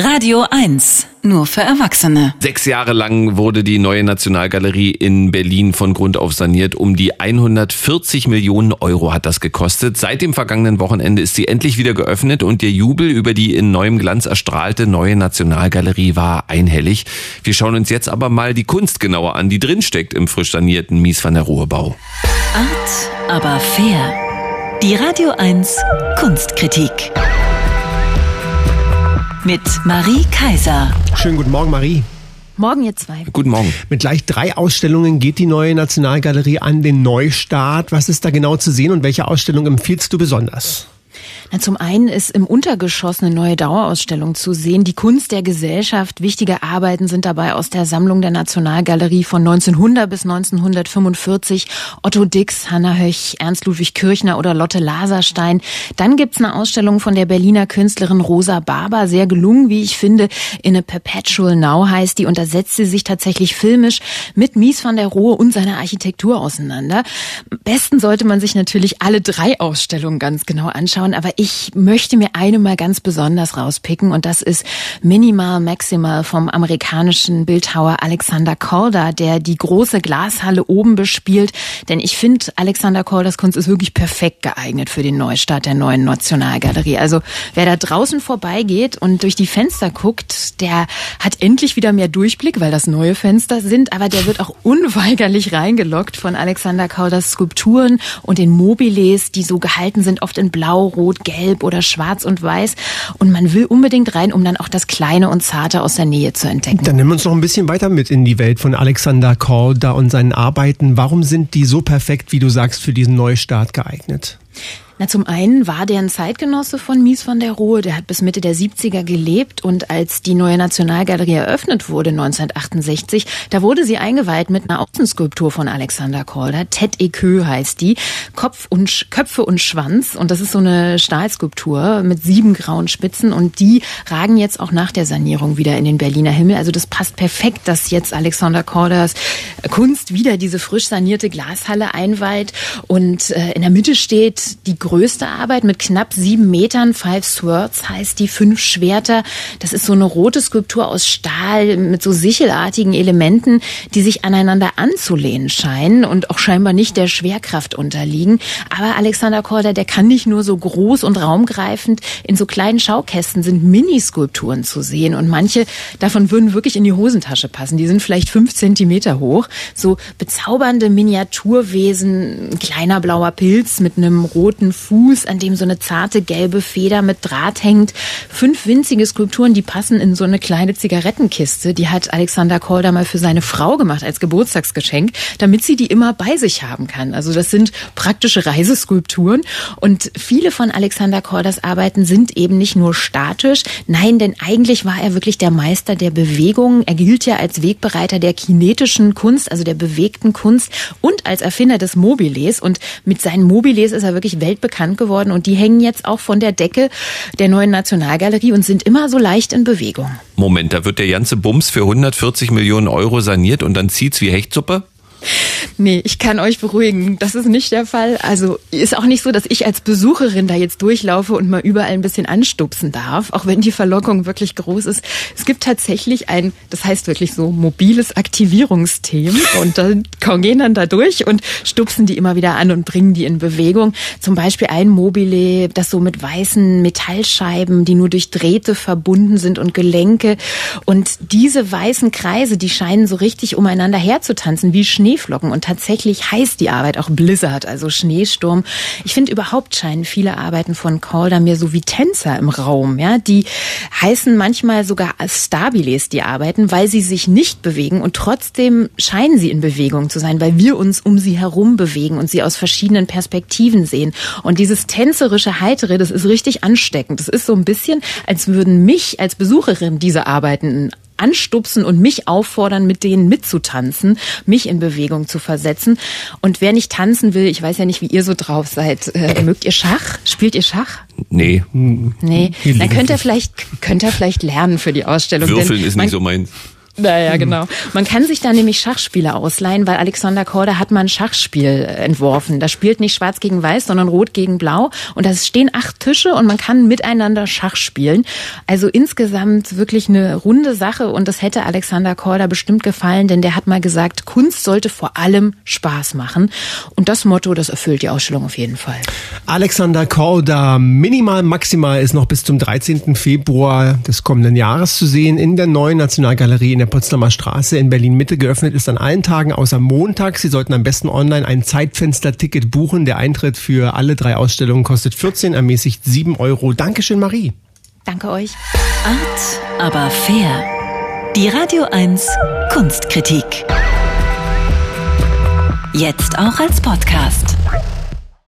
Radio 1, nur für Erwachsene. Sechs Jahre lang wurde die neue Nationalgalerie in Berlin von Grund auf saniert. Um die 140 Millionen Euro hat das gekostet. Seit dem vergangenen Wochenende ist sie endlich wieder geöffnet und der Jubel über die in neuem Glanz erstrahlte neue Nationalgalerie war einhellig. Wir schauen uns jetzt aber mal die Kunst genauer an, die drinsteckt im frisch sanierten Mies van der Rohe Bau. Art, aber fair. Die Radio 1 Kunstkritik mit Marie Kaiser. Schönen guten Morgen, Marie. Morgen ihr zwei. Guten Morgen. Mit gleich drei Ausstellungen geht die neue Nationalgalerie an den Neustart. Was ist da genau zu sehen und welche Ausstellung empfiehlst du besonders? Na, zum einen ist im Untergeschoss eine neue Dauerausstellung zu sehen. Die Kunst der Gesellschaft. Wichtige Arbeiten sind dabei aus der Sammlung der Nationalgalerie von 1900 bis 1945. Otto Dix, Hanna Höch, Ernst Ludwig Kirchner oder Lotte Laserstein. Dann gibt's eine Ausstellung von der Berliner Künstlerin Rosa Barber. Sehr gelungen, wie ich finde. In a Perpetual Now heißt die. Und da sie sich tatsächlich filmisch mit Mies van der Rohe und seiner Architektur auseinander. Besten sollte man sich natürlich alle drei Ausstellungen ganz genau anschauen. Aber ich möchte mir eine mal ganz besonders rauspicken und das ist Minimal Maximal vom amerikanischen Bildhauer Alexander Calder, der die große Glashalle oben bespielt. Denn ich finde, Alexander Calders Kunst ist wirklich perfekt geeignet für den Neustart der neuen Nationalgalerie. Also wer da draußen vorbeigeht und durch die Fenster guckt, der hat endlich wieder mehr Durchblick, weil das neue Fenster sind, aber der wird auch unweigerlich reingelockt von Alexander Calders Skulpturen und den Mobiles, die so gehalten sind, oft in Blau, Rot, gelb oder schwarz und weiß. Und man will unbedingt rein, um dann auch das Kleine und Zarte aus der Nähe zu entdecken. Dann nehmen wir uns noch ein bisschen weiter mit in die Welt von Alexander Calder und seinen Arbeiten. Warum sind die so perfekt, wie du sagst, für diesen Neustart geeignet? Na, zum einen war der ein Zeitgenosse von Mies van der Rohe, der hat bis Mitte der 70er gelebt und als die neue Nationalgalerie eröffnet wurde 1968, da wurde sie eingeweiht mit einer Außenskulptur von Alexander Calder. Ted Equeux heißt die. Kopf und, Köpfe und Schwanz und das ist so eine Stahlskulptur mit sieben grauen Spitzen und die ragen jetzt auch nach der Sanierung wieder in den Berliner Himmel. Also das passt perfekt, dass jetzt Alexander Calders Kunst wieder diese frisch sanierte Glashalle einweiht und äh, in der Mitte steht die größte Arbeit mit knapp sieben Metern. Five Swords heißt die fünf Schwerter. Das ist so eine rote Skulptur aus Stahl mit so sichelartigen Elementen, die sich aneinander anzulehnen scheinen und auch scheinbar nicht der Schwerkraft unterliegen. Aber Alexander Korda, der kann nicht nur so groß und raumgreifend. In so kleinen Schaukästen sind Miniskulpturen zu sehen und manche davon würden wirklich in die Hosentasche passen. Die sind vielleicht fünf Zentimeter hoch. So bezaubernde Miniaturwesen, ein kleiner blauer Pilz mit einem roten Fuß, an dem so eine zarte gelbe Feder mit Draht hängt. Fünf winzige Skulpturen, die passen in so eine kleine Zigarettenkiste. Die hat Alexander Calder mal für seine Frau gemacht als Geburtstagsgeschenk, damit sie die immer bei sich haben kann. Also das sind praktische Reiseskulpturen. Und viele von Alexander Calders Arbeiten sind eben nicht nur statisch. Nein, denn eigentlich war er wirklich der Meister der Bewegung. Er gilt ja als Wegbereiter der kinetischen Kunst, also der bewegten Kunst und als Erfinder des Mobiles. Und mit seinen Mobiles ist er wirklich weltbekannt bekannt geworden und die hängen jetzt auch von der Decke der neuen Nationalgalerie und sind immer so leicht in Bewegung. Moment, da wird der ganze Bums für 140 Millionen Euro saniert und dann zieht's wie Hechtsuppe? Nee, ich kann euch beruhigen, das ist nicht der Fall. Also ist auch nicht so, dass ich als Besucherin da jetzt durchlaufe und mal überall ein bisschen anstupsen darf, auch wenn die Verlockung wirklich groß ist. Es gibt tatsächlich ein, das heißt wirklich so, mobiles Aktivierungsteam und dann gehen dann da durch und stupsen die immer wieder an und bringen die in Bewegung. Zum Beispiel ein Mobile, das so mit weißen Metallscheiben, die nur durch Drähte verbunden sind und Gelenke. Und diese weißen Kreise, die scheinen so richtig umeinander herzutanzen, wie Schneeflocken. Und tatsächlich heißt die Arbeit auch Blizzard, also Schneesturm. Ich finde überhaupt scheinen viele Arbeiten von Calder mir so wie Tänzer im Raum. Ja, die heißen manchmal sogar Stabiles die Arbeiten, weil sie sich nicht bewegen und trotzdem scheinen sie in Bewegung zu sein, weil wir uns um sie herum bewegen und sie aus verschiedenen Perspektiven sehen. Und dieses tänzerische Heitere, das ist richtig ansteckend. Das ist so ein bisschen, als würden mich als Besucherin diese Arbeiten anstupsen und mich auffordern, mit denen mitzutanzen, mich in Bewegung zu versetzen. Und wer nicht tanzen will, ich weiß ja nicht, wie ihr so drauf seid, äh, mögt ihr Schach? Spielt ihr Schach? Nee. Nee. Dann könnt ihr vielleicht, könnt ihr vielleicht lernen für die Ausstellung. Würfeln ist nicht so meins. Naja, hm. genau. Man kann sich da nämlich Schachspiele ausleihen, weil Alexander Korda hat mal ein Schachspiel entworfen. Da spielt nicht schwarz gegen weiß, sondern rot gegen blau. Und da stehen acht Tische und man kann miteinander Schach spielen. Also insgesamt wirklich eine runde Sache und das hätte Alexander Korda bestimmt gefallen, denn der hat mal gesagt, Kunst sollte vor allem Spaß machen. Und das Motto, das erfüllt die Ausstellung auf jeden Fall. Alexander Korda, minimal, maximal ist noch bis zum 13. Februar des kommenden Jahres zu sehen in der neuen Nationalgalerie in der Potsdamer Straße in Berlin Mitte geöffnet ist an allen Tagen außer Montag. Sie sollten am besten online ein Zeitfenster-Ticket buchen. Der Eintritt für alle drei Ausstellungen kostet 14, ermäßigt 7 Euro. Dankeschön, Marie. Danke euch. Art, aber fair. Die Radio 1 Kunstkritik. Jetzt auch als Podcast.